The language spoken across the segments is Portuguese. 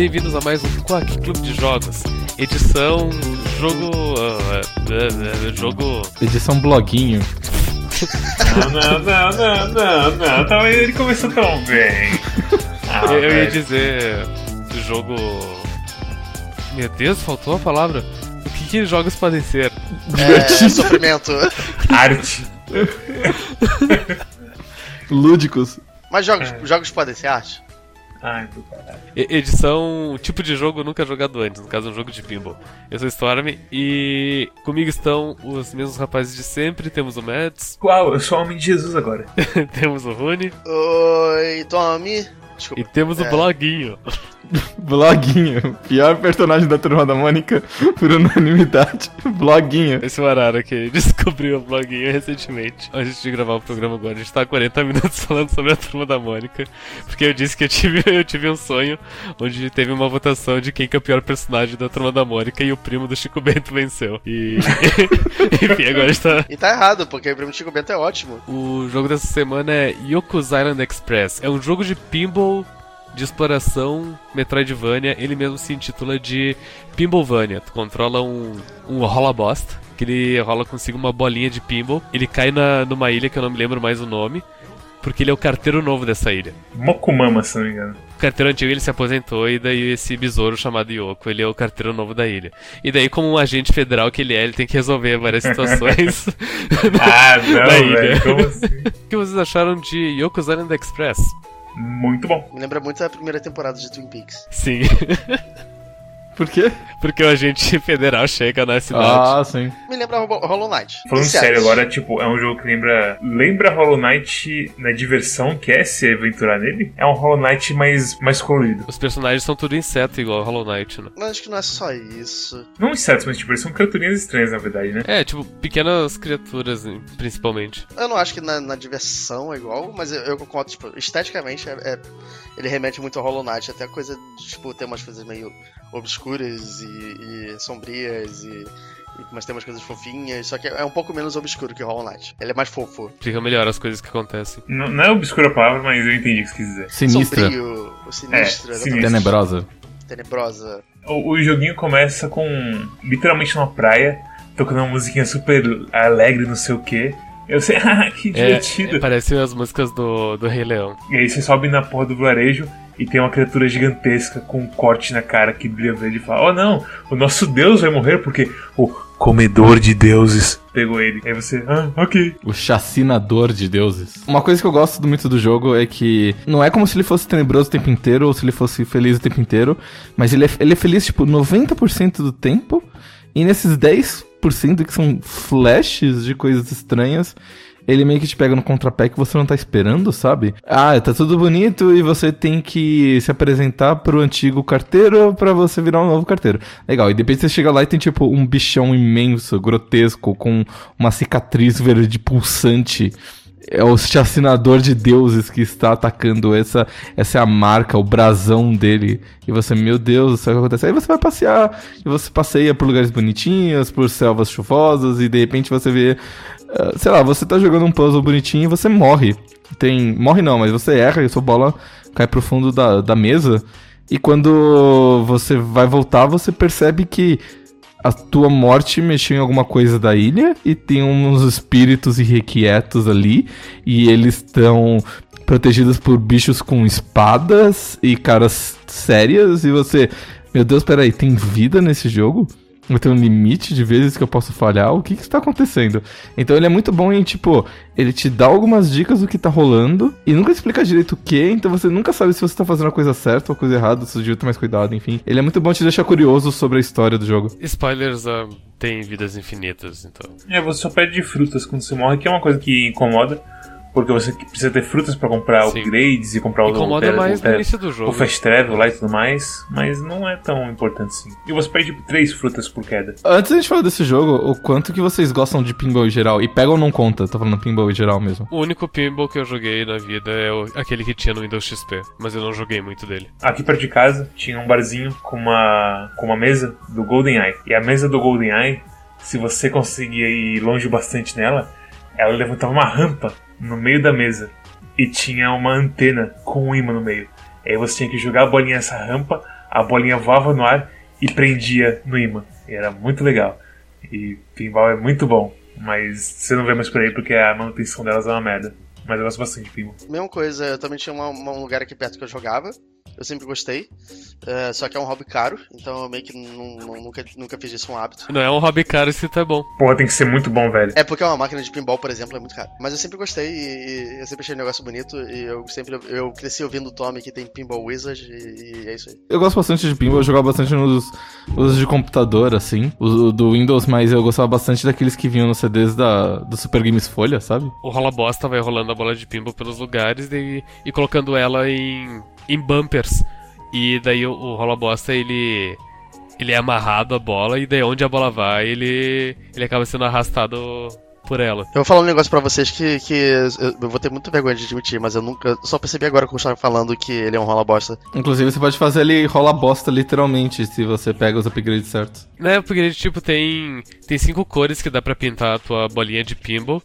bem-vindos a mais um Quack Clube de Jogos. Edição. Jogo. Uh, uh, jogo. Edição bloguinho. Não, não, não, não, não, não. Tá, ele começou tão bem. Ah, eu, eu ia dizer. Jogo. Meu Deus, faltou a palavra. O que, que jogos podem ser? É, sofrimento. Arte. Lúdicos. Mas jogos, É. jogos podem ser arte? Ai, do caralho. Edição. Tipo de jogo nunca jogado antes, no caso, um jogo de pinball. Eu sou o Storm e comigo estão os mesmos rapazes de sempre. Temos o Mads, Uau, eu sou homem de Jesus agora. temos o Rune Oi, Tommy. Desculpa. e temos o É. Bloguinho. Bloguinho. Pior personagem da turma da Mônica por unanimidade. Bloguinho. Esse é o Arara que descobriu o Bloguinho recentemente. Antes de gravar o programa agora, a gente tá há 40 minutos falando sobre a turma da Mônica. Porque eu disse que eu tive, eu tive um sonho onde teve uma votação de quem que é o pior personagem da turma da Mônica e o primo do Chico Bento venceu. E. Enfim, agora a gente tá. E tá errado, porque o primo de Chico Bento é ótimo. O jogo dessa semana é Yoku's Island Express. É um jogo de pinball de exploração Metroidvania. Ele mesmo se intitula de Pinballvania. Tu controla um, um rola bosta. Que ele rola consigo uma bolinha de pinball. Ele cai na, numa ilha que eu não me lembro mais o nome. Porque ele é o carteiro novo dessa ilha. Mokumama, se não me engano. O carteiro antigo ele se aposentou e daí esse besouro chamado Yoko, ele é o carteiro novo da ilha. E daí como um agente federal que ele é, ele tem que resolver várias situações Ah, não, da ilha. velho. Como assim? O que vocês acharam de Yoko's Island Express? Muito bom. Me lembra muito da primeira temporada de Twin Peaks. Sim, Por quê? porque o agente federal chega na cidade. Ah, sim. Me lembra Hollow Knight. Falando sério agora, tipo, é um jogo que lembra. Lembra Hollow Knight na diversão que é se aventurar nele? É um Hollow Knight mais, mais colorido. Os personagens são tudo inseto, igual Hollow Knight, né? Mas acho que não é só isso. Não insetos, mas tipo, eles são criaturinhas estranhas, na verdade, né? É, tipo, pequenas criaturas, principalmente. Eu não acho que na, na diversão é igual, mas eu, eu concordo, tipo, esteticamente é, é- ele remete muito ao Hollow Knight, até a coisa de, tipo, ter umas coisas meio obscuras e, e sombrias e, Mas tem umas coisas fofinhas, só que é um pouco menos obscuro que o Hollow Knight. Ele é mais fofo. Fica melhor as coisas que acontecem. Não, não é obscura a palavra, mas eu entendi o que você quis dizer. Sinistra. Sombrio, o sinistro, É, sinistro. Tenebrosa. tenebrosa. O, o joguinho começa com literalmente numa praia, tocando uma musiquinha super alegre, não sei o que. Eu sei, ah, que É, divertido. é, parecem as músicas do, do Rei Leão. E aí você sobe na porra do vilarejo e tem uma criatura gigantesca com um corte na cara que brilha verde e fala: Oh não, o nosso deus vai morrer porque o comedor de deuses pegou ele. Aí você, ah, ok. O chacinador de deuses. Uma coisa que eu gosto muito do jogo é que não é como se ele fosse tenebroso o tempo inteiro ou se ele fosse feliz o tempo inteiro, mas ele é, ele é feliz, tipo, 90% do tempo. E nesses 10% que são flashes de coisas estranhas, ele meio que te pega no contrapé que você não tá esperando, sabe? Ah, tá tudo bonito e você tem que se apresentar pro antigo carteiro pra você virar um novo carteiro. Legal, e depois você chega lá e tem tipo um bichão imenso, grotesco, com uma cicatriz verde pulsante. É o chacinador de deuses que está atacando essa essa é a marca, o brasão dele. E você, meu Deus, sabe o que acontece? Aí você vai passear, e você passeia por lugares bonitinhos, por selvas chuvosas, e de repente você vê ah, sei lá, você tá jogando um puzzle bonitinho e você morre. Tem. Morre não, mas você erra e sua bola cai pro fundo da, da mesa. E quando você vai voltar, você percebe que a tua morte mexeu em alguma coisa da ilha e tem uns espíritos irrequietos ali. E eles estão protegidos por bichos com espadas e caras sérias. E você. Meu Deus, peraí, tem vida nesse jogo? Eu tenho um limite de vezes que eu posso falhar. O que que está acontecendo? Então ele é muito bom em, tipo, ele te dá algumas dicas do que tá rolando e nunca explica direito o que, então você nunca sabe se você tá fazendo a coisa certa ou a coisa errada, se você devia ter mais cuidado, enfim. Ele é muito bom te deixar curioso sobre a história do jogo. Spoilers ah, têm vidas infinitas, então. É, você só perde frutas quando você morre, que é uma coisa que incomoda. Porque você precisa ter frutas pra comprar Sim. upgrades e comprar o Incomoda o- mais o- no início do jogo. o fast travel lá e tudo mais, mas não é tão importante assim. E você perde tipo, três frutas por queda. Antes da gente falar desse jogo, o quanto que vocês gostam de pinball em geral? E pega ou não conta? Tô falando pinball em geral mesmo. O único pinball que eu joguei na vida é o- aquele que tinha no Windows XP, mas eu não joguei muito dele. Aqui perto de casa tinha um barzinho com uma, com uma mesa do GoldenEye. E a mesa do GoldenEye, se você conseguia ir longe bastante nela, ela levantava uma rampa no meio da mesa. E tinha uma antena com um imã no meio. Aí você tinha que jogar a bolinha nessa rampa, a bolinha voava no ar e prendia no imã. E era muito legal. E pinball é muito bom, mas você não vê mais por aí porque a manutenção delas é uma merda. Mas eu gosto bastante de pinball. Mesma coisa, eu também tinha um lugar aqui perto que eu jogava. Eu sempre gostei. É, só que é um hobby caro, então eu meio que nu- nu- nunca, nunca fiz isso um hábito. Não é um hobby caro se é bom. Porra, tem que ser muito bom, velho. É porque uma máquina de pinball, por exemplo, é muito caro. Mas eu sempre gostei e, e eu sempre achei um negócio bonito. E eu sempre eu cresci ouvindo o Tommy que tem Pinball Wizard e, e é isso aí. Eu gosto bastante de pinball, eu jogava bastante nos os de computador, assim. O do Windows, mas eu gostava bastante daqueles que vinham nos CDs da, do Super Games Folha, sabe? O rola bosta vai rolando a bola de pinball pelos lugares e, e colocando ela em, em bumpers. E daí o, o rola bosta ele ele é amarrado à bola e daí onde a bola vai ele ele acaba sendo arrastado por ela. Eu vou falar um negócio pra vocês que, que eu, eu vou ter muita vergonha de admitir, mas eu nunca. Só percebi agora que eu estava falando que ele é um rola bosta. Inclusive, você pode fazer ele rolar bosta literalmente, se você pega os upgrades certos. Né, porque ele tipo tem tem cinco cores que dá pra pintar a tua bolinha de pinball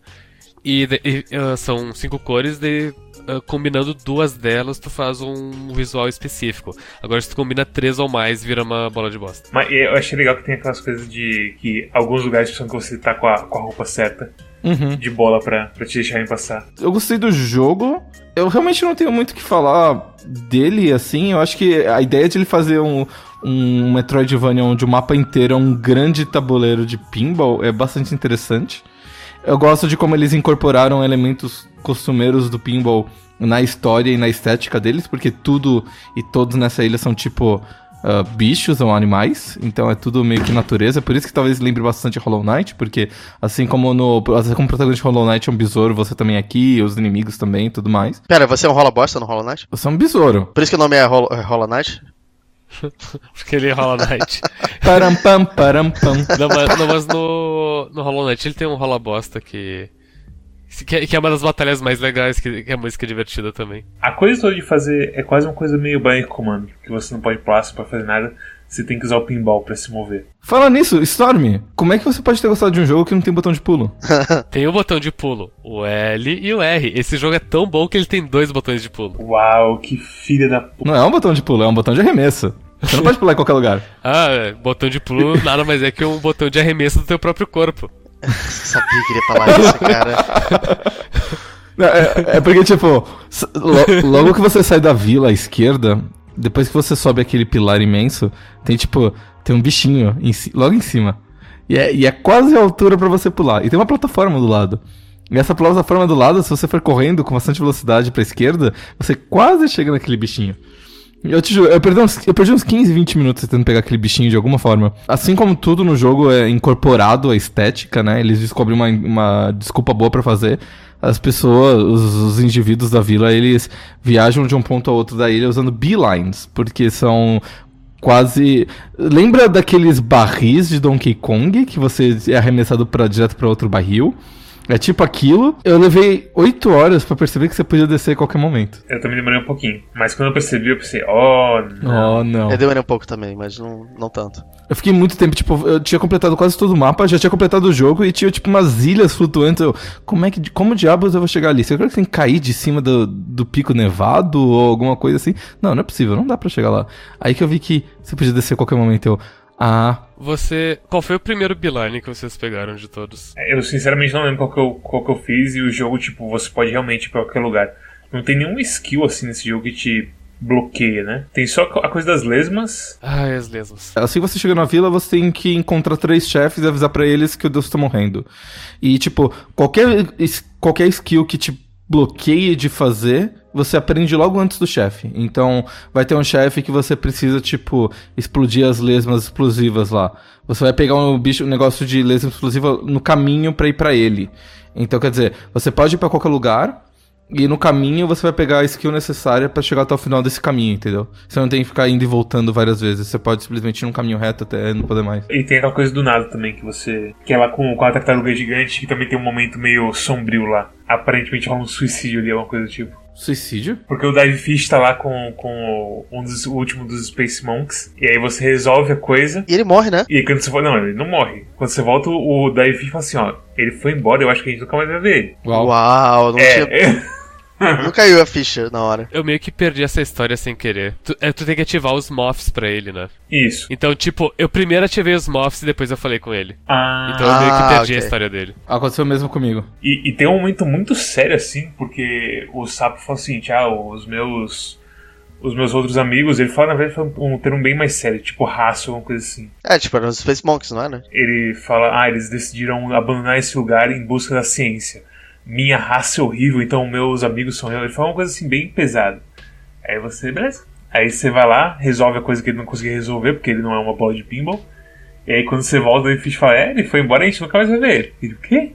e, de- e, ah, são cinco cores de ah, combinando duas delas tu faz um visual específico. Agora se tu combina três ou mais vira uma bola de bosta. Mas eu achei legal que tem aquelas coisas de que alguns lugares precisam que você tá com a, com a roupa certa Uhum. de bola pra, pra te deixarem passar. Eu gostei do jogo. Eu realmente não tenho muito o que falar dele, assim. Eu acho que a ideia de ele fazer um, um Metroidvania onde o mapa inteiro é um grande tabuleiro de pinball é bastante interessante. Eu gosto de como eles incorporaram elementos costumeiros do pinball na história e na estética deles, porque tudo e todos nessa ilha são tipo ah, bichos ou animais, então é tudo meio que natureza. Por isso que talvez lembre bastante Hollow Knight, porque assim como no assim como o protagonista de Hollow Knight é um besouro, você também é aqui, os inimigos também e tudo mais. Pera, você é um rola bosta no Hollow Knight? Você é um besouro. Por isso que o nome é Hollow, é Hollow Knight? Porque ele rola Knight. Param pam param pam. Não, mas, não, mas no, no Hollow Knight ele tem um rola bosta que. Que é, que é uma das batalhas mais legais, que, que a música é divertida também. A coisa toda de fazer é quase uma coisa meio Bionic Commando, que você não pode pular pra fazer nada, você tem que usar o pinball pra se mover. Fala nisso, Storm, como é que você pode ter gostado de um jogo que não tem botão de pulo? Tem o botão de pulo, o L e o R. Esse jogo é tão bom que ele tem dois botões de pulo. Uau, que filha da puta. Não é um botão de pulo, é um botão de arremesso. Você não pode pular em qualquer lugar. Ah, é, botão de pulo nada mais é que um botão de arremesso do teu próprio corpo. Sabia que ele ia falar isso, cara. Não, É, é porque, tipo, lo- logo que você sai da vila à esquerda, depois que você sobe aquele pilar imenso, tem, tipo, tem um bichinho em logo em cima. E é, e é quase a altura pra você pular. E tem uma plataforma do lado. E essa plataforma do lado, se você for correndo com bastante velocidade pra esquerda, você quase chega naquele bichinho. Eu te juro, eu perdi, uns, eu perdi uns 15, 20 minutos tentando pegar aquele bichinho de alguma forma. Assim como tudo no jogo é incorporado à estética, né? Eles descobrem uma, uma desculpa boa pra fazer. As pessoas, os, os indivíduos da vila, eles viajam de um ponto ao outro da ilha usando beelines, porque são quase. Lembra daqueles barris de Donkey Kong que você é arremessado pra, direto pra outro barril? É tipo aquilo. Eu levei 8 horas pra perceber que você podia descer a qualquer momento. Eu também demorei um pouquinho. Mas quando eu percebi, eu pensei, oh, não. Oh, não. Eu demorei um pouco também, mas não, não tanto. Eu fiquei muito tempo, tipo, eu tinha completado quase todo o mapa, já tinha completado o jogo e tinha, tipo, umas ilhas flutuantes. Eu, como é que, como diabos eu vou chegar ali? Será que tem que cair de cima do, do pico nevado ou alguma coisa assim? Não, não é possível, não dá pra chegar lá. Aí que eu vi que você podia descer a qualquer momento. Eu, ah, Você. Qual foi o primeiro Beeline que vocês pegaram de todos? Eu sinceramente não lembro qual que eu, qual que eu fiz e o jogo, tipo, você pode realmente ir pra qualquer lugar. Não tem nenhum skill assim nesse jogo que te bloqueia, né? Tem só a coisa das lesmas. Ai, as lesmas. Assim que você chega na vila, você tem que encontrar três chefes e avisar pra eles que o Deus tá morrendo. E, tipo, qualquer, qualquer skill que te bloqueie de fazer, você aprende logo antes do chefe. Então, vai ter um chefe que você precisa, tipo, explodir as lesmas explosivas lá. Você vai pegar um bicho, um negócio de lesma explosiva no caminho pra ir pra ele. Então, quer dizer, você pode ir pra qualquer lugar, e no caminho você vai pegar a skill necessária pra chegar até o final desse caminho, entendeu? Você não tem que ficar indo e voltando várias vezes. Você pode simplesmente ir num caminho reto até não poder mais. E tem aquela coisa do nada também, que você. Que é lá com, com a tartaruga gigante, que também tem um momento meio sombrio lá. Aparentemente rola um suicídio ali, alguma coisa do tipo. Suicídio? Porque o Dive Fish tá lá com, com um dos, o último dos Space Monks. E aí você resolve a coisa. E ele morre, né? E aí quando você volta. Não, ele não morre. Quando você volta, o Dive Fish fala assim: ó, ele foi embora, eu acho que a gente nunca mais vai ver ele. Uau. Uau, não É, tinha. Não caiu a ficha na hora. Eu meio que perdi essa história sem querer. Tu, é, tu tem que ativar os moths pra ele, né? Isso. Então, tipo, eu primeiro ativei os moths e depois eu falei com ele. Ah, Então eu meio que Ah, perdi a ok. história dele. Aconteceu mesmo comigo. E, e tem um momento muito sério assim, porque o sapo fala o seguinte: ah, os meus. Os meus outros amigos, ele fala, na verdade, fala um termo bem mais sério, tipo raça, alguma coisa assim. É, tipo, era os Space Monkeys, não é, né? Ele fala, ah, eles decidiram abandonar esse lugar em busca da ciência. Minha raça é horrível, então meus amigos são eu. Ele fala uma coisa assim, bem pesada. Aí você, beleza. Aí você vai lá, resolve a coisa que ele não conseguia resolver, porque ele não é uma bola de pinball. E aí quando você volta, ele fala, é, ele foi embora a gente nunca mais vai ver ele. Ele, o quê?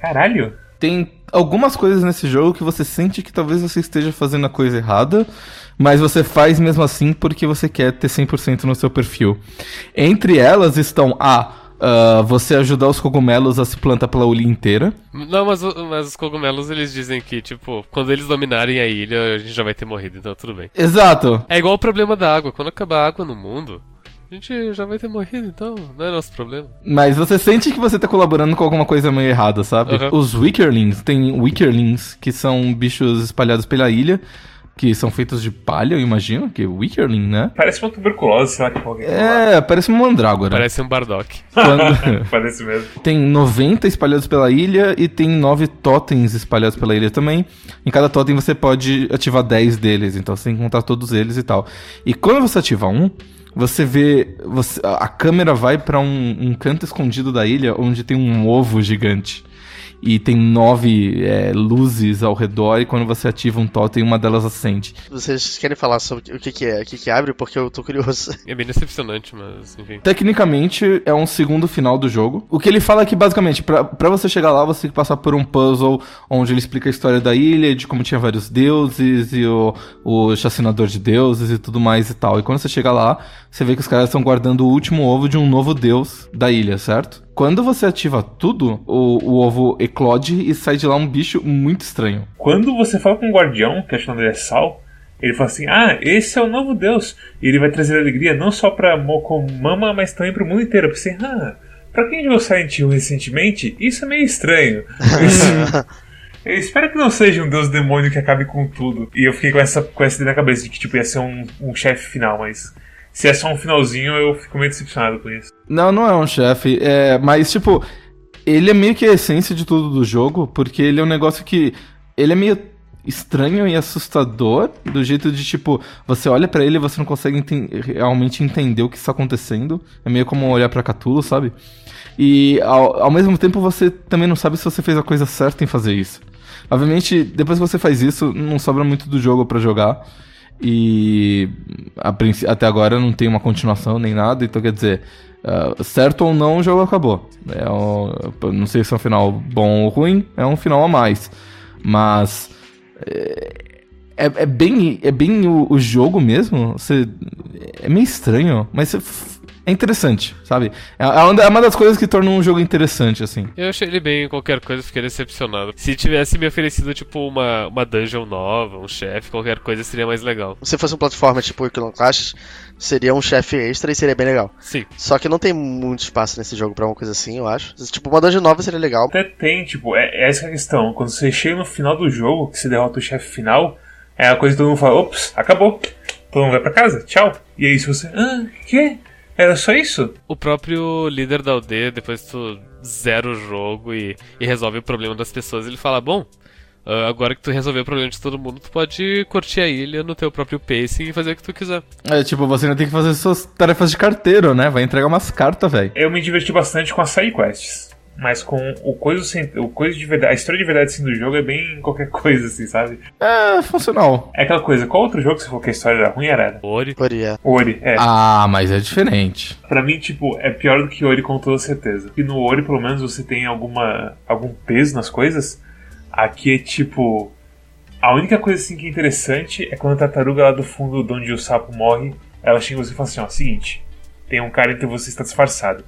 Caralho. Tem algumas coisas nesse jogo que você sente que talvez você esteja fazendo a coisa errada, mas você faz mesmo assim porque você quer ter 100% no seu perfil. Entre elas estão a ah, você ajudar os cogumelos a se plantar pela ilha inteira. Não, mas, mas os cogumelos eles dizem que, tipo, quando eles dominarem a ilha, a gente já vai ter morrido, então tudo bem. Exato. É igual o problema da água. Quando acabar a água no mundo, a gente já vai ter morrido, então não é nosso problema. Mas você sente que você tá colaborando com alguma coisa meio errada, sabe? Uhum. Os Wickerlings, tem Wickerlings, que são bichos espalhados pela ilha, que são feitos de palha, eu imagino, que é Wickerling, né? Parece uma tuberculose, sei lá que porra que É, parece uma mandrágora. Parece um Bardock. Quando- Parece mesmo. Tem 90 espalhados pela ilha e tem 9 totens espalhados pela ilha também. Em cada totem você pode ativar 10 deles, então você tem que encontrar todos eles e tal. E quando você ativa um, você vê. Você, a câmera vai pra um, um canto escondido da ilha onde tem um ovo gigante. E tem nove é, luzes ao redor, e quando você ativa um totem, uma delas acende. Vocês querem falar sobre o que, que é, o que, que abre? Porque eu tô curioso. É bem decepcionante, mas enfim. Tecnicamente, é um segundo final do jogo. O que ele fala é que, basicamente, pra, pra você chegar lá, você tem que passar por um puzzle onde ele explica a história da ilha, de como tinha vários deuses, e o, o chacinador de deuses e tudo mais e tal. E quando você chega lá, você vê que os caras estão guardando o último ovo de um novo deus da ilha, certo? Quando você ativa tudo, o, o ovo eclode e sai de lá um bicho muito estranho. Quando você fala com um guardião, que acho que o nome é Sal, ele fala assim: Ah, esse é o novo Deus. E ele vai trazer alegria não só pra Mokomama, mas também pro mundo inteiro. Eu pensei, ah, pra quem jogou Silent Hill recentemente, isso é meio estranho. Eu espero que não seja um deus demônio que acabe com tudo. E eu fiquei com essa, com essa ideia na cabeça de que tipo, ia ser um, um chefe final, mas se é só um finalzinho, eu fico meio decepcionado com isso. Não, não é um chefe. É, mas, tipo, ele é meio que a essência de tudo do jogo, porque ele é um negócio que. Ele é meio estranho e assustador, do jeito de, tipo, você olha pra ele e você não consegue realmente entender o que está acontecendo. É meio como olhar pra Cthulhu, sabe? E ao, ao mesmo tempo você também não sabe se você fez a coisa certa em fazer isso. Obviamente, depois que você faz isso, não sobra muito do jogo pra jogar. E a até agora não tem uma continuação nem nada, então quer dizer, ah, certo ou não, o jogo acabou. É não sei se é um final bom ou ruim, é um final a mais. Mas é, é bem, é bem o, o jogo mesmo. Você, é meio estranho, mas você é interessante, sabe? É, é uma é uma das coisas que tornam um jogo interessante, assim. Eu achei ele bem qualquer coisa, fiquei decepcionado. Se tivesse me oferecido, tipo, uma, uma dungeon nova, um chefe, qualquer coisa, seria mais legal. Se fosse um plataforma tipo Iconoclast, seria um chefe extra e seria bem legal. Sim. Só que não tem muito espaço nesse jogo pra uma coisa assim, eu acho. Tipo, uma dungeon nova seria legal. Até tem, tipo, é, essa é a questão. Quando você chega no final do jogo, que você derrota o chefe final, é a coisa que todo mundo fala, ops, acabou. Todo mundo vai pra casa, tchau. E aí se você, ah, que? Era só isso? O próprio líder da aldeia, depois que tu zera o jogo e, e resolve o problema das pessoas, ele fala: Bom, ah, agora que tu resolveu o problema de todo mundo, tu pode curtir a ilha no teu próprio pacing e fazer o que tu quiser. É tipo, você não tem que fazer suas tarefas de carteiro, né? Vai entregar umas cartas, velho. Eu me diverti bastante com as side quests. Mas com o coisa, sem- o coisa de verdade, a história de verdade assim, do jogo é bem qualquer coisa, assim, sabe? É funcional. É aquela coisa, qual outro jogo que você falou que a história era ruim era? Ori. Poria. Ori, é. Ah, mas é diferente. Pra mim, tipo, é pior do que Ori com toda certeza. E no Ori, pelo menos, você tem alguma algum peso nas coisas. Aqui é tipo. A única coisa assim que é interessante é quando a tartaruga lá do fundo de onde o sapo morre, ela chega e você e fala assim, ó, seguinte, tem um cara entre você que está disfarçado.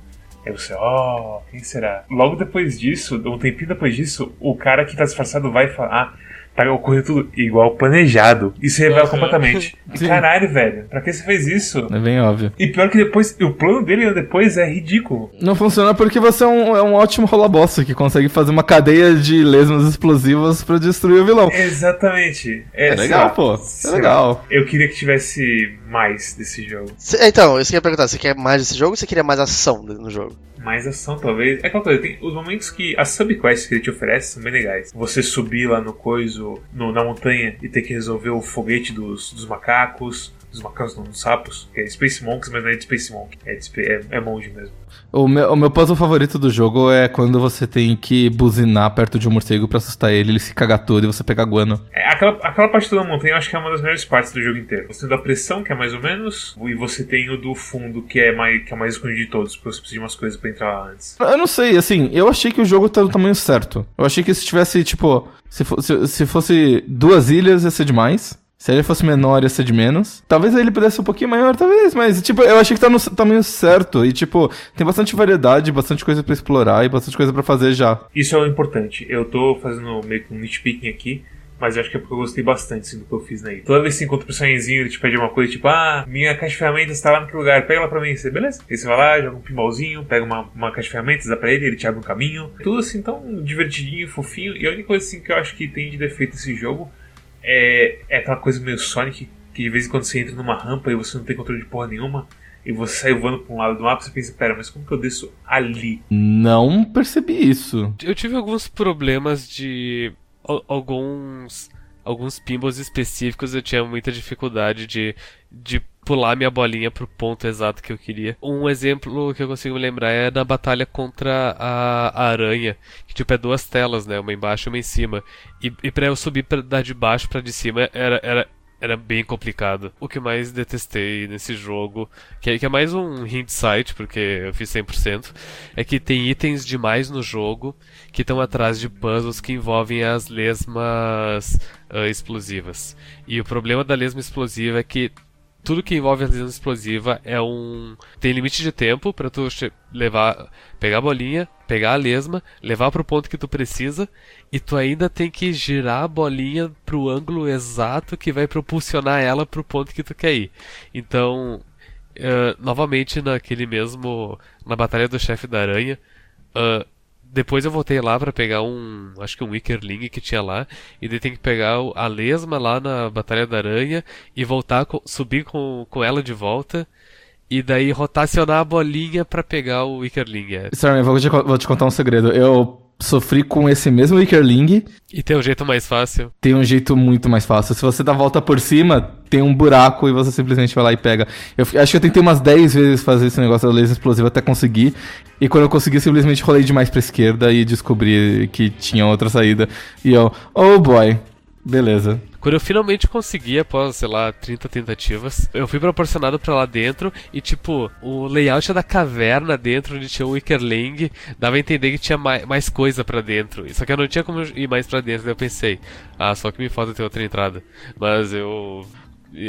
Aí você, ó, quem será? Logo depois disso, um tempinho depois disso, o cara que tá disfarçado vai falar, ah, tá ocorrendo tudo igual planejado. Isso revela Uhum. completamente. Sim. Caralho, velho, pra que você fez isso? É bem óbvio. E pior que depois, o plano dele depois é ridículo. Não funciona porque você é um, é um ótimo rola-bosta que consegue fazer uma cadeia de lesmas explosivas pra destruir o vilão. Exatamente. É legal, pô. É legal. Eu queria que tivesse mais desse jogo. Cê- Então, eu queria perguntar, você quer mais desse jogo ou você queria mais ação no jogo? Mais ação, talvez. É aquela coisa, tem os momentos que as subquests que ele te oferece são bem legais. Você subir lá no coiso, no- na montanha, e ter que resolver o foguete dos, dos macacos. Dos macacos não, dos sapos. Que é Space Monks, mas não é de Space Monk. É, de, é, é monge mesmo. O meu, o meu puzzle favorito do jogo é quando você tem que buzinar perto de um morcego pra assustar ele, ele se cagar todo e você pega guano. É, aquela, aquela parte da montanha eu acho que é uma das melhores partes do jogo inteiro. Você tem o da pressão, que é mais ou menos, e você tem o do fundo, que é mais, que é mais escondido de todos, porque você precisa de umas coisas pra entrar lá antes. Eu não sei, assim, eu achei que o jogo tá no tamanho certo. Eu achei que se tivesse, tipo, se, fo- se, se fosse duas ilhas ia ser demais. Se ele fosse menor ia ser de menos. Talvez ele pudesse ser um pouquinho maior, talvez, mas, tipo, eu achei que tá no tamanho certo. E, tipo, tem bastante variedade, bastante coisa pra explorar e bastante coisa pra fazer já. Isso é o importante. Eu tô fazendo meio que um nitpicking aqui, mas eu acho que é porque eu gostei bastante assim, do que eu fiz ilha. Toda vez que você encontra o personagemzinho, ele te pede uma coisa, tipo, ah, minha caixa de ferramentas tá lá naquele lugar, pega lá pra mim. Você, beleza? Aí você vai lá, joga um pinballzinho, pega uma, uma caixa de ferramentas, dá pra ele, ele te abre um caminho. Tudo assim tão divertidinho, fofinho. E a única coisa assim que eu acho que tem de defeito esse jogo é, é aquela coisa meio Sonic, que de vez em quando você entra numa rampa e você não tem controle de porra nenhuma. E você sai voando pra um lado do mapa, você pensa, pera, mas como que eu desço ali? Não percebi isso. Eu tive alguns problemas de. al- alguns. Alguns pinballs específicos eu tinha muita dificuldade de, de pular minha bolinha pro ponto exato que eu queria. Um exemplo que eu consigo me lembrar é na batalha contra a, a aranha, que tipo é duas telas, né, uma embaixo e uma em cima. E, e para eu subir pra, da de baixo pra de cima era, era, era bem complicado. O que mais detestei nesse jogo, que é, que é mais um hint site, porque eu fiz 100%, é que tem itens demais no jogo que estão atrás de puzzles que envolvem as lesmas ah, explosivas. E o problema da lesma explosiva é que tudo que envolve a lesma explosiva é um tem limite de tempo para tu levar pegar a bolinha, pegar a lesma, levar pro ponto que tu precisa e tu ainda tem que girar a bolinha pro ângulo exato que vai propulsionar ela pro ponto que tu quer ir. Então, eh, novamente naquele mesmo na batalha do chefe da aranha, ah, depois eu voltei lá pra pegar um, acho que um Wickerling que tinha lá, e daí tem que pegar a lesma lá na Batalha da Aranha e voltar, subir com, com ela de volta, e daí rotacionar a bolinha pra pegar o Wickerling. É. Eu vou te, vou te contar um segredo. Eu sofri com esse mesmo Wickerling E tem um jeito mais fácil. tem um jeito muito mais fácil. Se você dá a volta por cima, tem um buraco e você simplesmente vai lá e pega. Eu acho que eu tentei umas 10 vezes fazer esse negócio da laser explosiva até conseguir. E quando eu consegui, simplesmente rolei demais pra esquerda e descobri que tinha outra saída. E eu, oh boy, beleza. Quando eu finalmente consegui, após, sei lá, 30 tentativas, eu fui proporcionado pra lá dentro e, tipo, o layout da caverna dentro, onde tinha o Wickerling, dava a entender que tinha mais, mais coisa pra dentro. Só que eu não tinha como ir mais pra dentro, daí eu pensei, ah, só que me falta ter outra entrada. Mas eu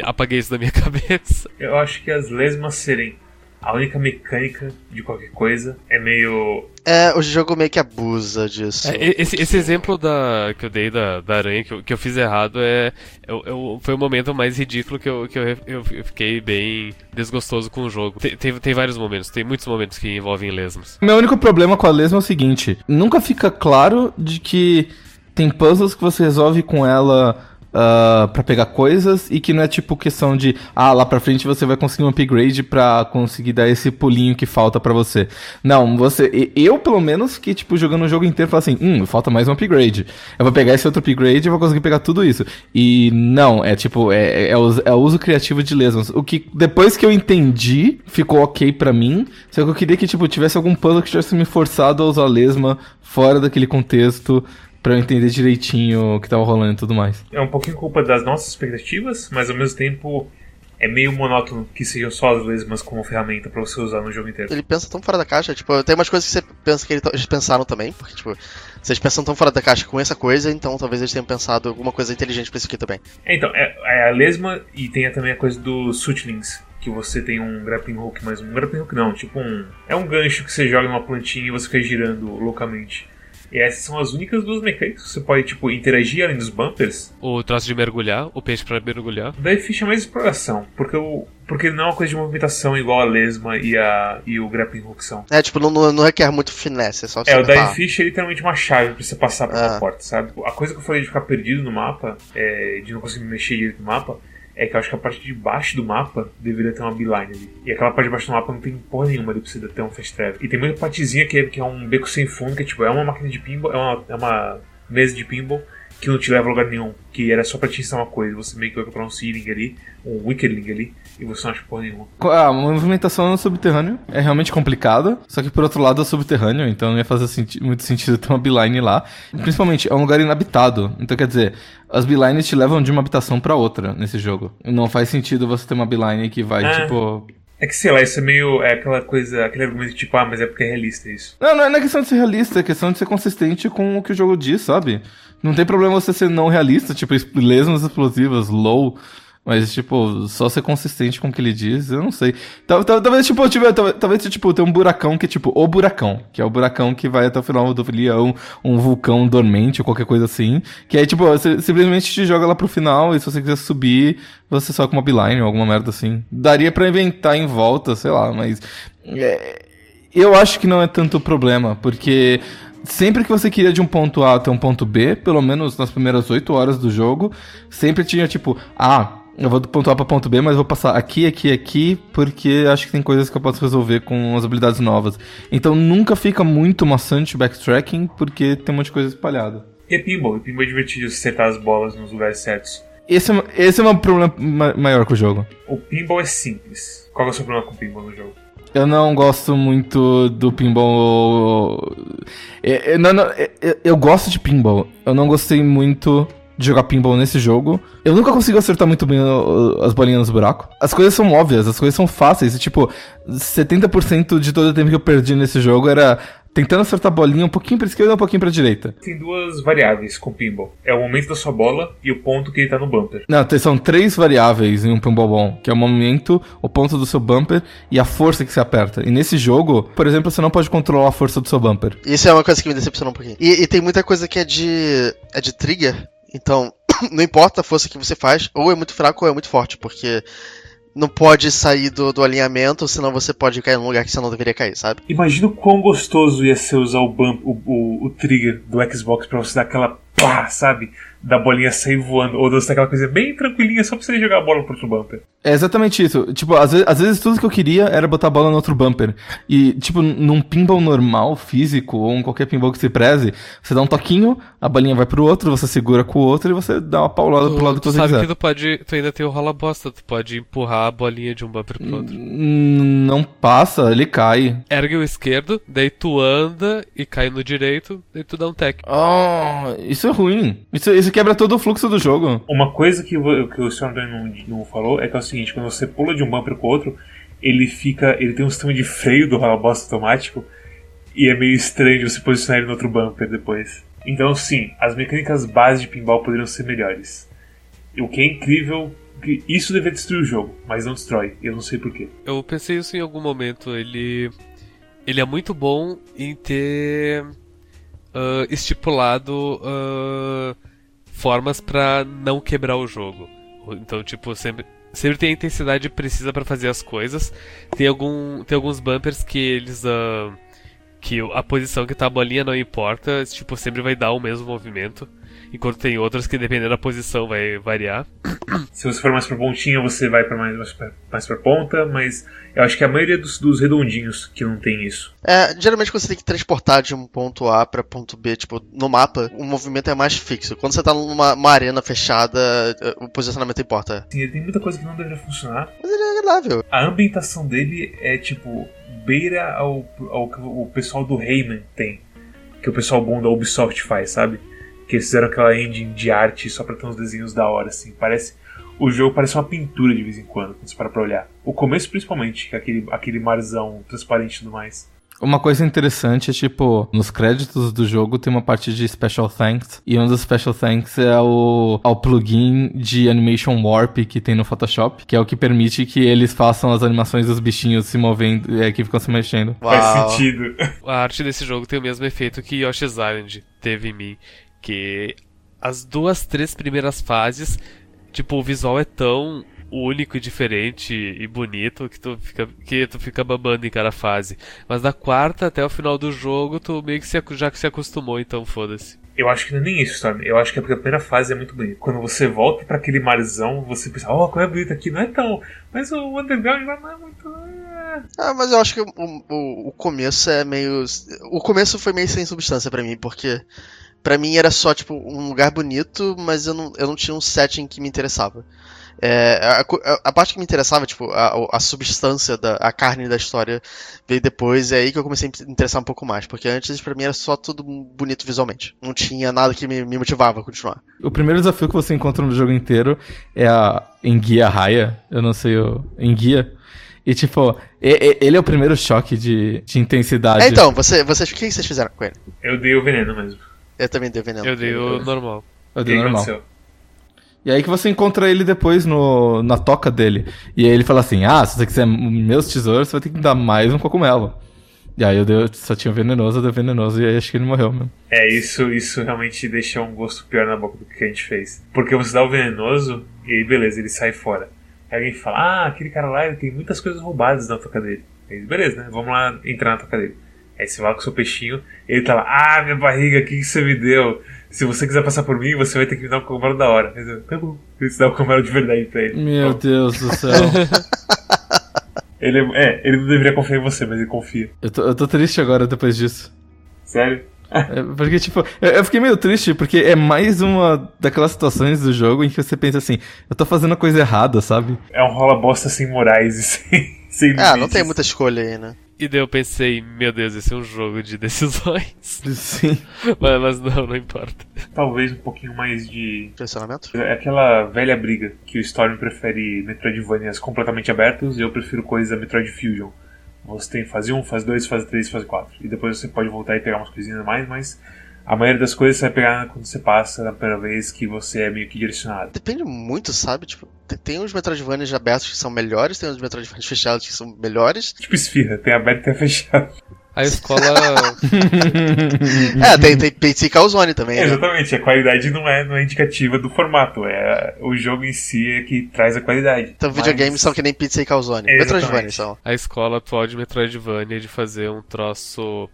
apaguei isso da minha cabeça. Eu acho que as lesmas serem a única mecânica de qualquer coisa é meio. É, o jogo meio que abusa disso. É, esse, esse exemplo da, que eu dei da, da aranha, que eu, que eu fiz errado, é, eu, eu- foi o momento mais ridículo que, eu, que eu, eu, eu fiquei bem desgostoso com o jogo. Tem, tem, tem vários momentos, tem muitos momentos que envolvem lesmas. Meu único problema com a lesma é o seguinte: nunca fica claro de que tem puzzles que você resolve com ela ah, pra pegar coisas e que não é tipo questão de, ah, lá pra frente você vai conseguir um upgrade pra conseguir dar esse pulinho que falta pra você. Não, você. Eu, pelo menos, fiquei, tipo, jogando o jogo inteiro falei assim, hum, falta mais um upgrade. Eu vou pegar esse outro upgrade e vou conseguir pegar tudo isso. E não, é tipo, é, é, o, é o uso criativo de lesmas. O que depois que eu entendi, ficou ok pra mim. Só que eu queria que, tipo, tivesse algum puzzle que tivesse me forçado a usar lesma fora daquele contexto. Pra eu entender direitinho o que tava rolando e tudo mais. É um pouquinho culpa das nossas expectativas, mas ao mesmo tempo é meio monótono que sejam só as lesmas como ferramenta pra você usar no jogo inteiro. Ele pensa tão fora da caixa, tipo, tem umas coisas que você pensa que ele- eles pensaram também, porque, tipo, se eles pensam tão fora da caixa com essa coisa, então talvez eles tenham pensado alguma coisa inteligente pra isso aqui também. É, então, é, é a lesma e tem também a coisa dos suitlings, que você tem um grappling hook, mas um grappling hook não, tipo um. É um gancho que você joga numa plantinha e você fica girando loucamente. E essas são as únicas duas mecânicas que você pode, tipo, interagir além dos bumpers. O troço de mergulhar, o peixe pra mergulhar. Daí ficha mais exploração, porque o. Porque não é uma coisa de movimentação igual a lesma e, a, e o grappling hook são. É, tipo, não, não, requer muito finesse, é só você É, o tá- Dive Fish é literalmente uma chave pra você passar pra uma Ah. porta, sabe? A coisa que eu falei de ficar perdido no mapa, é, de não conseguir me mexer direito no mapa, é que eu acho que a parte de baixo do mapa deveria ter uma beeline ali. E aquela parte de baixo do mapa não tem porra nenhuma ali pra você ter um fast travel. E tem muita partezinha que é, que é um beco sem fundo, que é tipo, é uma máquina de pinball, é uma, é uma mesa de pinball que não te leva a lugar nenhum. Que era só pra te ensinar uma coisa. Você meio que vai comprar um sealing ali, um wickedling ali, e você não acha porra nenhuma. A movimentação no subterrâneo é realmente complicada, só que por outro lado é subterrâneo, então não ia fazer senti- muito sentido ter uma beeline lá. Principalmente, é um lugar inabitado, então quer dizer, as beelines te levam de uma habitação pra outra nesse jogo. Não faz sentido você ter uma beeline que vai, É. tipo... É que sei lá, isso é meio. É aquela coisa, aquele argumento tipo, ah, mas é porque é realista isso. Não, não é não é questão de ser realista, é questão de ser consistente com o que o jogo diz, sabe? Não tem problema você ser não realista, tipo, es- lesmas explosivas, low, mas, tipo, só ser consistente com o que ele diz, eu não sei. Tal- tal- Talvez, tipo, tiver, talvez, tipo, ter um buracão que é, tipo, o buracão, que é o buracão que vai até o final do leão, um vulcão dormente ou qualquer coisa assim, que aí, tipo, você simplesmente te joga lá pro final e se você quiser subir, você só com uma beeline ou alguma merda assim. Daria pra inventar em volta, sei lá, mas... é, eu acho que não é tanto problema, porque sempre que você queria de um ponto A até um ponto B, pelo menos nas primeiras 8 horas do jogo, sempre tinha tipo, ah, eu vou do ponto A para ponto B, mas vou passar aqui, aqui, aqui, porque acho que tem coisas que eu posso resolver com as habilidades novas. Então nunca fica muito maçante o backtracking, porque tem um monte de coisa espalhada. E é pinball, pinball é divertido acertar as bolas nos lugares certos. Esse é, esse é o meu problema ma- maior com o jogo. O pinball é simples. Qual é o seu problema com o pinball no jogo? Eu não gosto muito do pinball. É, é, não, é, é, eu gosto de pinball. Eu não gostei muito de jogar pinball nesse jogo. Eu nunca consigo acertar muito bem o- as bolinhas nos buracos. As coisas são óbvias, as coisas são fáceis. E, tipo, 70% de todo o tempo que eu perdi nesse jogo era tentando acertar a bolinha um pouquinho pra esquerda e um pouquinho pra direita. Tem duas variáveis com pinball. É o momento da sua bola e o ponto que ele tá no bumper. Não, são três variáveis em um pinball bom, que é o momento, o ponto do seu bumper e a força que você aperta. E nesse jogo, por exemplo, você não pode controlar a força do seu bumper. Isso é uma coisa que me decepcionou um pouquinho. E, e tem muita coisa que é de. é de trigger, então não importa a força que você faz, ou é muito fraco ou é muito forte, porque não pode sair do, do alinhamento, senão você pode cair num lugar que você não deveria cair, sabe? Imagina o quão gostoso ia ser usar o bump, o, o, o trigger do Xbox pra você dar aquela pá, sabe? Da bolinha sair voando. Ou você dar aquela coisa bem tranquilinha só pra você jogar a bola pro outro bumper. É exatamente isso. Tipo, às vezes, às vezes tudo que eu queria era botar a bola no outro bumper. E, tipo, num pinball normal, físico, ou em qualquer pinball que se preze, você dá um toquinho, a bolinha vai pro outro, você segura com o outro e você dá uma paulada pro lado que tu você sabe quiser. que tu pode. Tu ainda tem o rola bosta, tu pode empurrar a bolinha de um bumper pro outro. Não passa, ele cai. Ergue o esquerdo, daí tu anda e cai no direito, daí tu dá um tech. Oh, isso é ruim. Isso, isso quebra todo o fluxo do jogo. Uma coisa que, o- que o. Antônio não, não falou é que é o seguinte, quando você pula de um bumper pro outro, ele fica. ele tem um sistema de freio do rola-bosta automático e é meio estranho de você posicionar ele no outro bumper depois. Então sim, as mecânicas base de pinball poderiam ser melhores. E O que é incrível, que isso deveria destruir o jogo, mas não destrói. Eu não sei porquê. Eu pensei isso em algum momento, ele. Ele é muito bom em ter ah, estipulado ah, formas pra não quebrar o jogo. Então, tipo, sempre, sempre tem a intensidade precisa pra fazer as coisas. Tem, algum, tem alguns bumpers que eles. ah, que a posição que tá a bolinha não importa, tipo, sempre vai dar o mesmo movimento. Enquanto tem outros que, dependendo da posição, vai variar. Se você for mais pra pontinha, você vai para mais, mais, pra, mais pra ponta, mas eu acho que a maioria dos, dos redondinhos que não tem isso. É, geralmente quando você tem que transportar de um ponto A pra ponto B, tipo, no mapa, o movimento é mais fixo. Quando você tá numa uma arena fechada, eh, o posicionamento importa. Assim, ele tem muita coisa que não deveria funcionar. Mas ele é agradável. A ambientação dele é tipo beira ao, ao que o pessoal do Rayman tem, que o pessoal bom da Ubisoft faz, sabe? Que eles fizeram aquela engine de arte só pra ter uns desenhos da hora, assim. Parece. O jogo parece uma pintura de vez em quando, quando você para pra olhar. O começo, principalmente, que é aquele, aquele marzão transparente e tudo mais. Uma coisa interessante é, tipo, nos créditos do jogo tem uma parte de Special Thanks, e um dos Special Thanks é o, ao plugin de Animation Warp que tem no Photoshop, que é o que permite que eles façam as animações dos bichinhos se movendo, é, que ficam se mexendo. Faz Uau. sentido. A arte desse jogo tem o mesmo efeito que Yoshi's Island teve em mim, que as duas, três primeiras fases, tipo, o visual é tão único e diferente e bonito que tu fica, que tu fica babando em cada fase. Mas da quarta até o final do jogo, tu meio que se, já que se acostumou, então foda-se. Eu acho que não é nem isso, Storm. Eu acho que a primeira fase é muito bonita. Quando você volta pra aquele marzão, você pensa, oh, como é bonito aqui. Não é tão. Mas o underground lá não é muito. ah." Ah, mas eu acho que o, o, o começo é meio. O começo foi meio sem substância pra mim, porque pra mim era só, tipo, um lugar bonito, mas eu não, eu não tinha um setting que me interessava. É, a, a- a parte que me interessava, tipo, a, a substância, da, a carne da história veio depois, é aí que eu comecei a me interessar um pouco mais, porque antes pra mim era só tudo bonito visualmente. Não tinha nada que me, me motivava a continuar. O primeiro desafio que você encontra no jogo inteiro é a Enguia Raya, eu não sei, o Enguia. E tipo, e- e- ele é o primeiro choque de, de intensidade. É, então, você, vocês, o que vocês fizeram com ele? Eu dei o veneno mesmo. Eu também dei veneno. Eu dei o normal. É O do que normal. aconteceu? E aí que você encontra ele depois no, na toca dele. E aí ele fala assim: Ah, se você quiser meus tesouros, você vai ter que me dar mais um cogumelo. E aí eu dei, só tinha o venenoso, eu dei o venenoso, e aí acho que ele morreu mesmo. É, isso, isso realmente deixa um gosto pior na boca do que a gente fez. Porque você dá o venenoso e aí beleza, ele sai fora. Aí alguém fala, ah, aquele cara lá ele tem muitas coisas roubadas na toca dele. Aí, beleza, né? Vamos lá entrar na toca dele. Aí você vai com o seu peixinho, ele tá lá, ah, minha barriga, o que, que você me deu? Se você quiser passar por mim, você vai ter que me dar um cogumelo da hora. Aí eu, tá bom. Você dá um cogumelo de verdade pra ele. Meu Pronto. Deus do céu. Ele é, é, ele não deveria confiar em você, mas ele confia. eu, tô, eu tô triste agora depois disso. Sério? É, porque, tipo, eu, eu fiquei meio triste porque é mais uma daquelas situações do jogo em que você pensa assim, eu tô fazendo a coisa errada, sabe? É um rola bosta sem morais e sem, sem Ah, não limites. tem muita escolha aí, né? E daí eu pensei, meu Deus, esse é um jogo de decisões. Sim. mas, mas não, não importa. Talvez um pouquinho mais de Direcionamento? É aquela velha briga que o Storm prefere Metroidvanias completamente abertos e eu prefiro coisas da Metroid Fusion. Você tem fase 1, fase 2, fase 3, fase 4. E depois você pode voltar e pegar umas coisinhas a mais, mas a maioria das coisas você vai pegar quando você passa na primeira vez que você é meio que direcionado. Depende muito, sabe? Tipo, tem, uns Metroidvanias abertos que são melhores, tem uns Metroidvanias fechados que são melhores. Tipo esfirra, tem aberto e tem fechado. A escola. É, tem, tem PC Calzone também, É, né? exatamente, a qualidade não é, não é indicativa do formato, é o jogo em si é que traz a qualidade. Então videogames são que nem pizza e calzone. É, Metroidvania são. a escola atual de Metroidvania de fazer um troço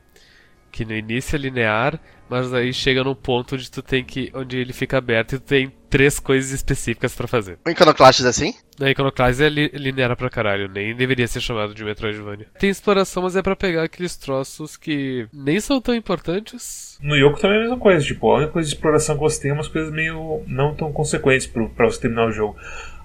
que no início é linear, mas aí chega num ponto onde tu tem que. onde ele fica aberto e tu tem três coisas específicas pra fazer. O Iconoclastes é assim? Na Iconoclast é li linear pra caralho, nem deveria ser chamado de Metroidvania. Tem exploração, mas é pra pegar aqueles troços que nem são tão importantes. No Yoko também é a mesma coisa, tipo, a única coisa de exploração que você tem é umas coisas meio não tão consequentes pro, pra você terminar o jogo.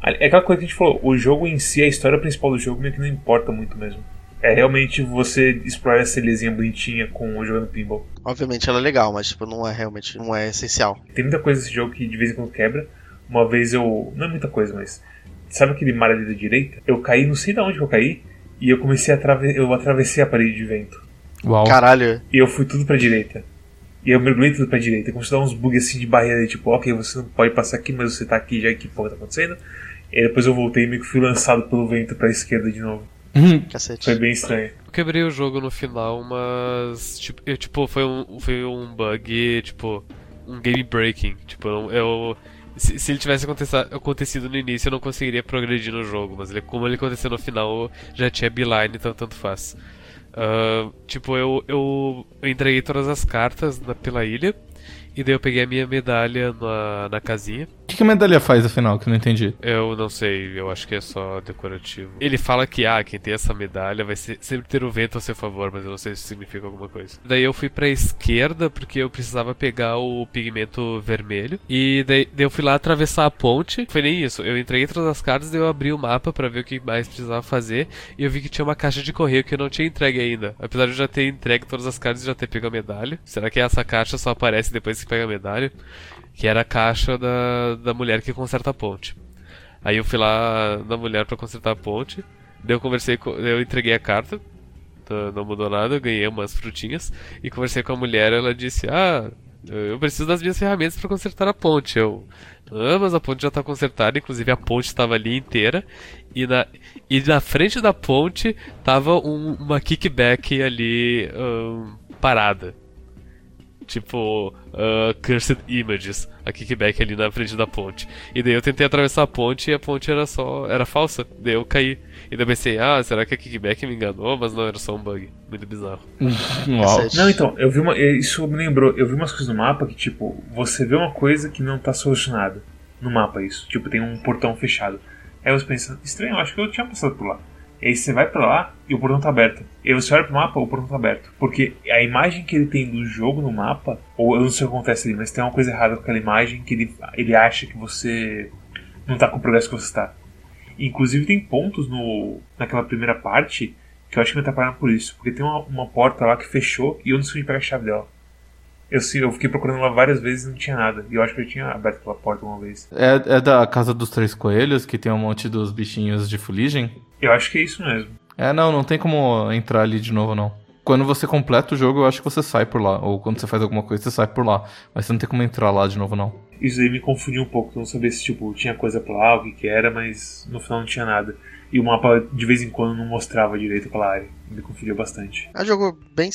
É aquela coisa que a gente falou, o jogo em si, a história principal do jogo meio que não importa muito mesmo. É realmente você explorar essa ilhazinha bonitinha com o jogando pinball. Obviamente ela é legal, mas tipo, não é realmente, não é essencial. Tem muita coisa nesse jogo que de vez em quando quebra. Uma vez eu. Não é muita coisa, mas. Sabe aquele mar ali da direita? Eu caí, não sei de onde que eu caí. E eu comecei a atrave... eu atravessei a parede de vento. Uau. Caralho. E eu fui tudo pra direita. E eu mergulhei tudo pra direita. Começou a dar uns bugs assim de barreira, tipo, ok, você não pode passar aqui, mas você tá aqui já, que porra tá acontecendo? E aí depois eu voltei e meio que fui lançado pelo vento pra esquerda de novo. Cacete. Foi bem estranho. Eu quebrei o jogo no final, mas. Tipo, eu, tipo foi, um, foi um bug, tipo. Um game breaking. Tipo, eu. eu- se, se ele tivesse acontecido, no início, eu não conseguiria progredir no jogo. Mas ele, como ele aconteceu no final, já tinha beeline, então tanto faz. Ah, tipo, eu, eu, eu entreguei todas as cartas na- pela ilha. E daí eu peguei a minha medalha na, na casinha. O que, que a medalha faz, afinal, que eu não entendi? Eu não sei, eu acho que é só decorativo. Ele fala que, ah, quem tem essa medalha vai ser- sempre ter o vento a seu favor, mas eu não sei se significa alguma coisa. Daí eu fui pra esquerda porque eu precisava pegar o pigmento vermelho. E daí, daí eu fui lá atravessar a ponte. Foi nem isso, eu entreguei todas as cartas, daí eu abri o mapa pra ver o que mais precisava fazer. E eu vi que tinha uma caixa de correio que eu não tinha entregue ainda. Apesar de eu já ter entregue todas as cartas e já ter pego a medalha. Será que essa caixa só aparece depois que pega medalha? Que era a caixa da, da mulher que conserta a ponte. Aí eu fui lá na mulher pra consertar a ponte. Daí eu conversei com. Eu entreguei a carta. Não, não mudou nada, eu ganhei umas frutinhas e conversei com a mulher, ela disse, ah, eu preciso das minhas ferramentas para consertar a ponte. Eu, ah, mas a ponte já tá consertada, inclusive a ponte estava ali inteira. E na, e na frente da ponte tava um, uma kickback ali um, parada. Tipo, uh, Cursed Images, a kickback ali na frente da ponte. E daí eu tentei atravessar a ponte e a ponte era só. era falsa. Daí eu caí. E daí eu pensei, ah, será que a kickback me enganou? Mas não, era só um bug. Muito bizarro. Uau. Não, então, eu vi uma. Isso me lembrou, eu vi umas coisas no mapa que, tipo, você vê uma coisa que não tá solucionada. No mapa, isso. Tipo, tem um portão fechado. Aí você pensa, estranho, eu acho que eu tinha passado por lá. E aí você vai pra lá e o portão tá aberto. E você olha pro mapa, o portão tá aberto. Porque a imagem que ele tem do jogo no mapa, ou eu não sei o que acontece ali, mas tem uma coisa errada com aquela imagem que ele, ele acha que você não tá com o progresso que você está. Inclusive tem pontos no, naquela primeira parte que eu acho que me atrapalharam por isso. Porque tem uma, uma porta lá que fechou e eu não sei pegar a chave dela. Eu, eu fiquei procurando lá várias vezes e não tinha nada. E eu acho que eu tinha aberto aquela porta uma vez. É, é da Casa dos Três Coelhos, que tem um monte dos bichinhos de fuligem? Eu acho que é isso mesmo. É, não, não tem como entrar ali de novo, não. Quando você completa o jogo, eu acho que você sai por lá. Ou quando você faz alguma coisa, você sai por lá. Mas você não tem como entrar lá de novo, não. Isso aí me confundiu um pouco. Eu não sabia se tipo, tinha coisa pra lá, o que, que era, mas no final não tinha nada. E o mapa de vez em quando não mostrava direito aquela área. Me confundiu bastante. É um jogo bem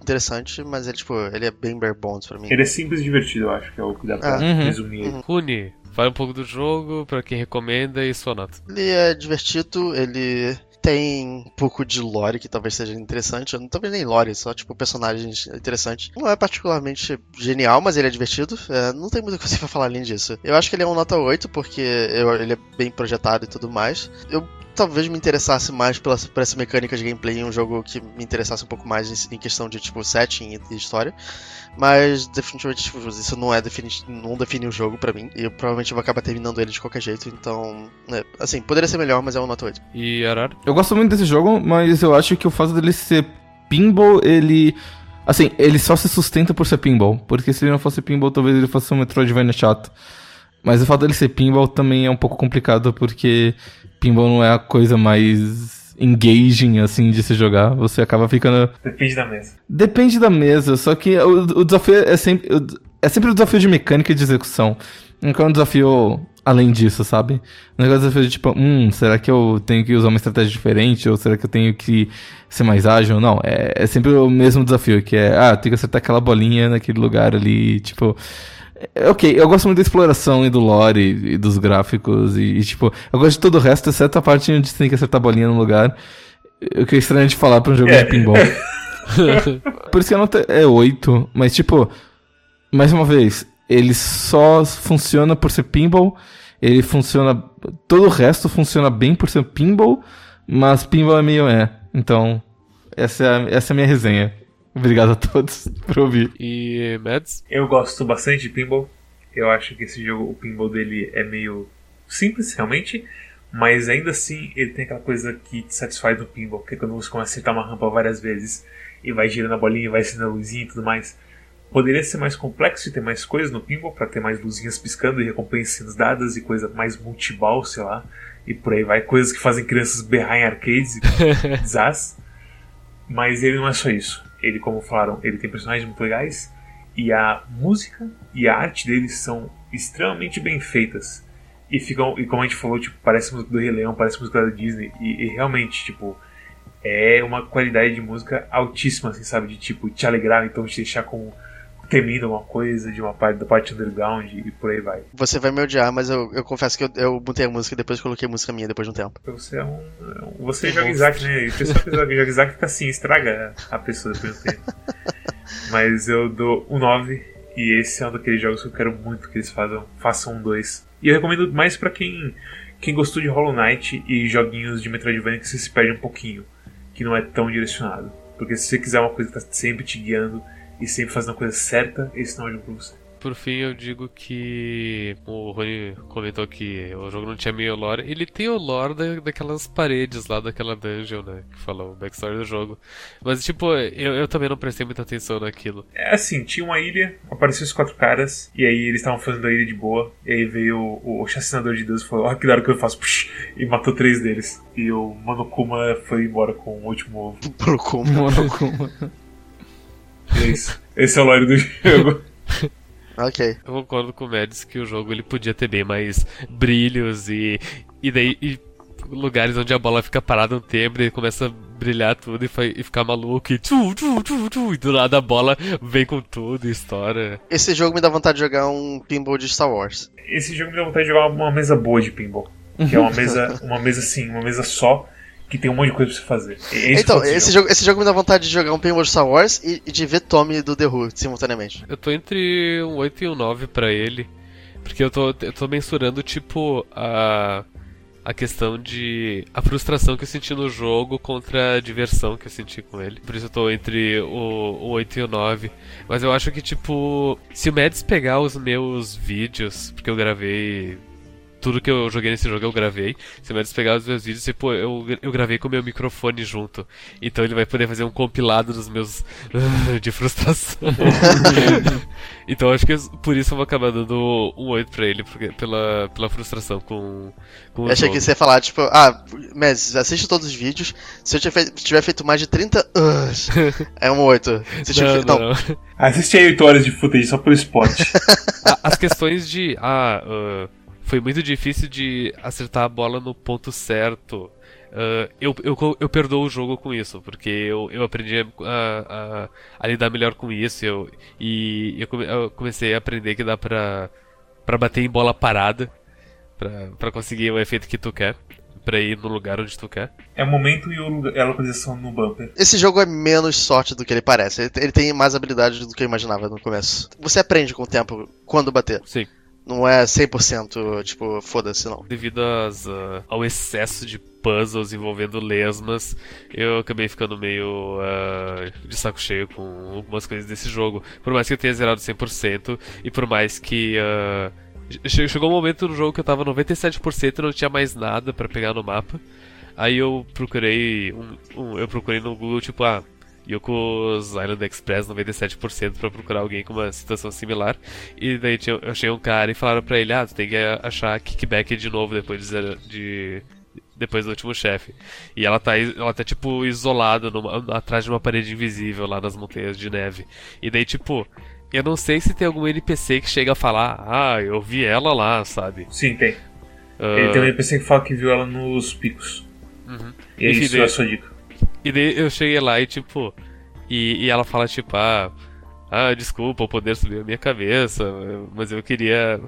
interessante, mas ele, tipo, ele é bem bare bones pra mim. Ele é simples e divertido, eu acho que é o que dá pra Ah. Uhum. resumir. Uhum. Rune, fala um pouco do jogo, pra quem recomenda e sua nota. Ele é divertido, ele tem um pouco de lore que talvez seja interessante. Não talvez nem lore, só tipo personagens interessantes. Não é particularmente genial, mas ele é divertido. É, não tem muita coisa pra falar além disso. Eu acho que ele é um nota 8, porque eu- ele é bem projetado e tudo mais. Eu talvez me interessasse mais pela, por essa mecânica de gameplay em um jogo que me interessasse um pouco mais em, em questão de tipo setting e, e história. Mas definitivamente tipo, isso não é defini não define o jogo pra mim. E eu provavelmente vou acabar terminando ele de qualquer jeito. Então, é, assim, poderia ser melhor, mas é um nota 8. E Arar? Eu gosto muito desse jogo, mas eu acho que o fato dele ser pinball, ele. Assim, ele só se sustenta por ser pinball. Porque se ele não fosse pinball, talvez ele fosse um Metroidvania chato. Mas o fato dele ser pinball também é um pouco complicado, porque pinball não é a coisa mais engaging, assim, de se jogar. Você acaba ficando. Depende da mesa. Depende da mesa, só que o, o desafio é sempre. É sempre o desafio de mecânica e de execução. Nunca é um desafio além disso, sabe? Um negócio de tipo, hum, será que eu tenho que usar uma estratégia diferente? Ou será que eu tenho que ser mais ágil? Não, é, é sempre o mesmo desafio, que é, ah, tem que acertar aquela bolinha naquele lugar ali, tipo. É, Ok, eu gosto muito da exploração e do lore e, e dos gráficos e, e, tipo, eu gosto de todo o resto, exceto a parte onde você tem que acertar a bolinha no lugar. O que é estranho de falar pra um jogo É. de pinball. Por isso que a nota é 8, mas tipo, mais uma vez, ele só funciona por ser pinball, ele funciona. Todo o resto funciona bem por ser pinball, mas pinball é meio é. Então, essa é essa é a minha resenha. Obrigado a todos por ouvir. E Mads? Eu gosto bastante de pinball. Eu acho que esse jogo, o pinball dele é meio simples, realmente. Mas ainda assim, ele tem aquela coisa que te satisfaz no pinball, que é quando você começa a acertar uma rampa várias vezes e vai girando a bolinha, vai acendendo a luzinha e tudo mais. Poderia ser mais complexo e ter mais coisas no pinball, para ter mais luzinhas piscando e recompensas dadas e coisa mais multiball, sei lá. E por aí vai, coisas que fazem crianças berrar em arcades e desas. Mas ele não é só isso. Ele, como falaram, ele tem personagens muito legais e a música e a arte deles são extremamente bem feitas. E ficam, e como a gente falou, tipo, parece música do Rei Leão, parece música da Disney. E, e realmente, tipo, é uma qualidade de música altíssima, assim, sabe? De tipo, te alegrar, então te deixar com temendo alguma coisa de uma parte da parte underground e por aí vai. Você vai me odiar, mas eu, eu confesso que eu, eu mutei a música e depois coloquei música minha depois de um tempo. Você é um. é Você joga Isaac, né? E a pessoa que joga Isaac fica assim, estraga a pessoa depois do tempo. Mas eu dou um 9 e esse é um daqueles jogos que eu quero muito que eles façam, façam um 2. E eu recomendo mais pra quem, quem gostou de Hollow Knight e joguinhos de Metroidvania que você se perde um pouquinho, que não é tão direcionado. Porque se você quiser uma coisa que tá sempre te guiando e sempre fazendo a coisa certa, esse não é o jogo pra você. Por fim, eu digo que o Rony comentou que o jogo não tinha meio lore. Ele tem o lore da, daquelas paredes lá daquela dungeon, né? Que falou o backstory do jogo. Mas, tipo, eu, eu também não prestei muita atenção naquilo. É assim, tinha uma ilha, apareceu os quatro caras, e aí eles estavam fazendo a ilha de boa, e aí veio o, o chacinador de Deus e falou, olha que da hora que eu faço, Puxa, e matou três deles. E o Monokuma foi embora com o último ovo. Monokuma. Monokuma. E é isso. Esse é o lore do jogo. Ok. Eu concordo com o Mads que o jogo ele podia ter bem mais brilhos e, e daí e lugares onde a bola fica parada um tempo e começa a brilhar tudo e, e ficar maluco e, tchu, tchu, tchu, tchu, e do nada a bola vem com tudo e estoura. Esse jogo me dá vontade de jogar um pinball de Star Wars. Esse jogo me dá vontade de jogar uma mesa boa de pinball. Que é uma mesa, uma mesa assim, uma mesa só, que tem um monte de coisa pra você fazer. É esse então, que é o esse jogo, esse jogo me dá vontade de jogar um de Star Wars e, e de ver Tommy do The Who simultaneamente. Eu tô entre um 8 e um 9 pra ele, porque eu tô, eu tô mensurando, tipo, a, a questão de. a frustração que eu senti no jogo contra a diversão que eu senti com ele. Por isso eu tô entre o, o 8 e o 9. Mas eu acho que, tipo, se o Mads pegar os meus vídeos, porque eu gravei. Tudo que eu joguei nesse jogo eu gravei. Se o Mads pegar os meus vídeos, tipo, eu, eu gravei com o meu microfone junto. Então ele vai poder fazer um compilado dos meus. de frustração. então acho que por isso eu vou acabar dando um 8 pra ele, porque, pela, pela frustração com, com o Eu achei jogo. que você ia falar, tipo, ah, Mas assiste todos os vídeos. Se eu tiver feito, tiver feito mais de 30 anos, é um 8. Se tiver, Não, não, não, não. Assiste aí 8 horas de footage só pelo spot. As questões de. Ah, ah, foi muito difícil de acertar a bola no ponto certo. Ah, eu, eu, eu perdoo o jogo com isso, porque eu, eu aprendi a, a, a lidar melhor com isso. Eu, e eu, come- eu comecei a aprender que dá pra, pra bater em bola parada, pra, pra conseguir o efeito que tu quer, pra ir no lugar onde tu quer. é o momento e o lugar- é a localização no bumper. Esse jogo é menos sorte do que ele parece. Ele, ele tem mais habilidade do que eu imaginava no começo. Você aprende com o tempo quando bater. Sim. Não é 100% tipo, foda-se não. Devido às, ah, ao excesso de puzzles envolvendo lesmas, eu acabei ficando meio ah, de saco cheio com algumas coisas desse jogo. Por mais que eu tenha zerado 100%, e por mais que. che- chegou um momento no jogo que eu tava 97% e não tinha mais nada pra pegar no mapa. Aí eu procurei. Um, um- eu procurei no Google, tipo, ah. Yoko's Island Express 97% pra procurar alguém com uma situação similar. E daí tinha, eu achei um cara e falaram pra ele, ah, tu tem que achar kickback de novo depois de, de- depois do último chefe. E ela tá, ela tá tipo isolada numa- atrás de uma parede invisível lá nas montanhas de neve. E daí tipo, eu não sei se tem algum NPC que chega a falar, ah, eu vi ela lá, sabe? Sim, tem. Ah, Ele tem um NPC que fala que viu ela nos picos. Uhum. E é Enfim, isso, daí- é a sua dica. E daí eu cheguei lá e tipo. E, e ela fala tipo, ah, ah, desculpa, o poder subiu a minha cabeça, mas eu queria.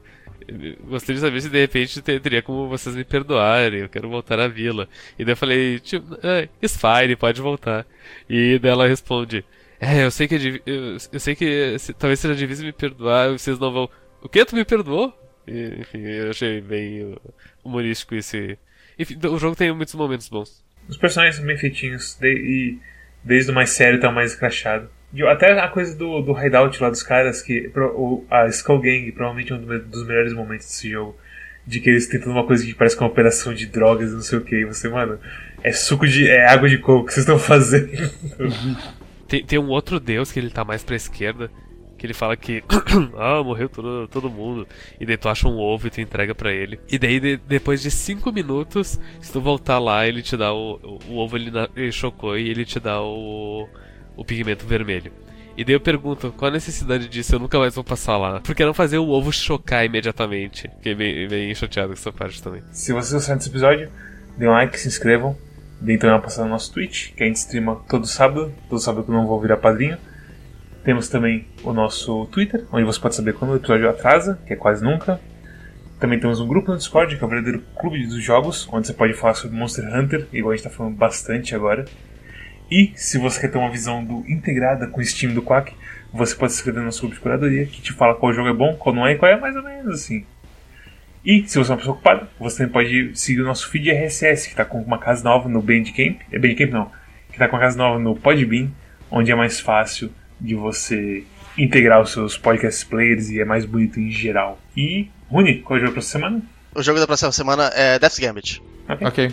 Gostaria de saber se de repente te- teria como vocês me perdoarem, eu quero voltar à vila. E daí eu falei, tipo, ah, it's fine, pode voltar. E daí ela responde, é, eu sei que é eu, eu sei que se- talvez seja difícil me perdoar, vocês não vão. O que? Tu me perdoou? E, enfim, eu achei bem humorístico esse. Enfim, o jogo tem muitos momentos bons. Os personagens são bem feitinhos, de- e desde o mais sério até o mais escrachado. E até a coisa do, do hideout lá dos caras, que o- a Skull Gang provavelmente é um dos melhores momentos desse jogo. De que eles tentam uma coisa que parece que é uma operação de drogas, não sei o que. E você, mano, é suco de. é água de coco que vocês estão fazendo. Tem, tem um outro deus que ele tá mais pra esquerda, que ele fala que ah, morreu todo, todo mundo. E daí tu acha um ovo e tu entrega pra ele. E daí de- depois de 5 minutos, se tu voltar lá, ele te dá o, o, o ovo ele, ele chocou e ele te dá o, o pigmento vermelho. E daí eu pergunto, qual a necessidade disso? Eu nunca mais vou passar lá. Por que não fazer o ovo chocar imediatamente? Fiquei bem, bem chateado com essa parte também. Se vocês gostaram desse episódio, dê um like, se inscrevam. Deem também uma passada no nosso Twitch, que a gente streama todo sábado. Todo sábado que eu não vou virar padrinho. Temos também o nosso Twitter, onde você pode saber quando o episódio atrasa, que é quase nunca. Também temos um grupo no Discord, que é o verdadeiro clube dos jogos, onde você pode falar sobre Monster Hunter, igual a gente está falando bastante agora. E se você quer ter uma visão do, integrada com o Steam do Quack, você pode se inscrever no nosso grupo de curadoria, que te fala qual jogo é bom, qual não é e qual é mais ou menos assim. E se você é uma pessoa ocupada, você também pode seguir o nosso feed RSS, que está com uma casa nova no Bandcamp. É Bandcamp não, que está com uma casa nova no Podbean, onde é mais fácil de você integrar os seus podcast players e é mais bonito em geral. E, Rune, qual é o jogo pra essa semana? O jogo da próxima semana é Death Gambit. Ok.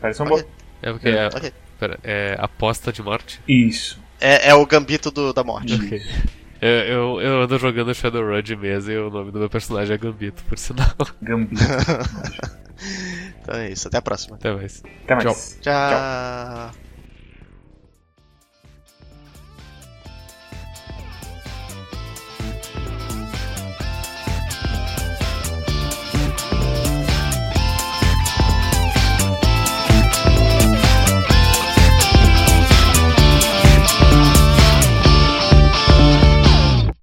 Parece um Ok. bom. É porque é, Ok. pera, é aposta de morte. Isso. É, é o Gambito do, da morte. Ok. Eu, eu, eu ando jogando Shadowrun de mesa e o nome do meu personagem é Gambito, por sinal. Gambito. Então é isso, até a próxima. Até mais. Até mais. Tchau.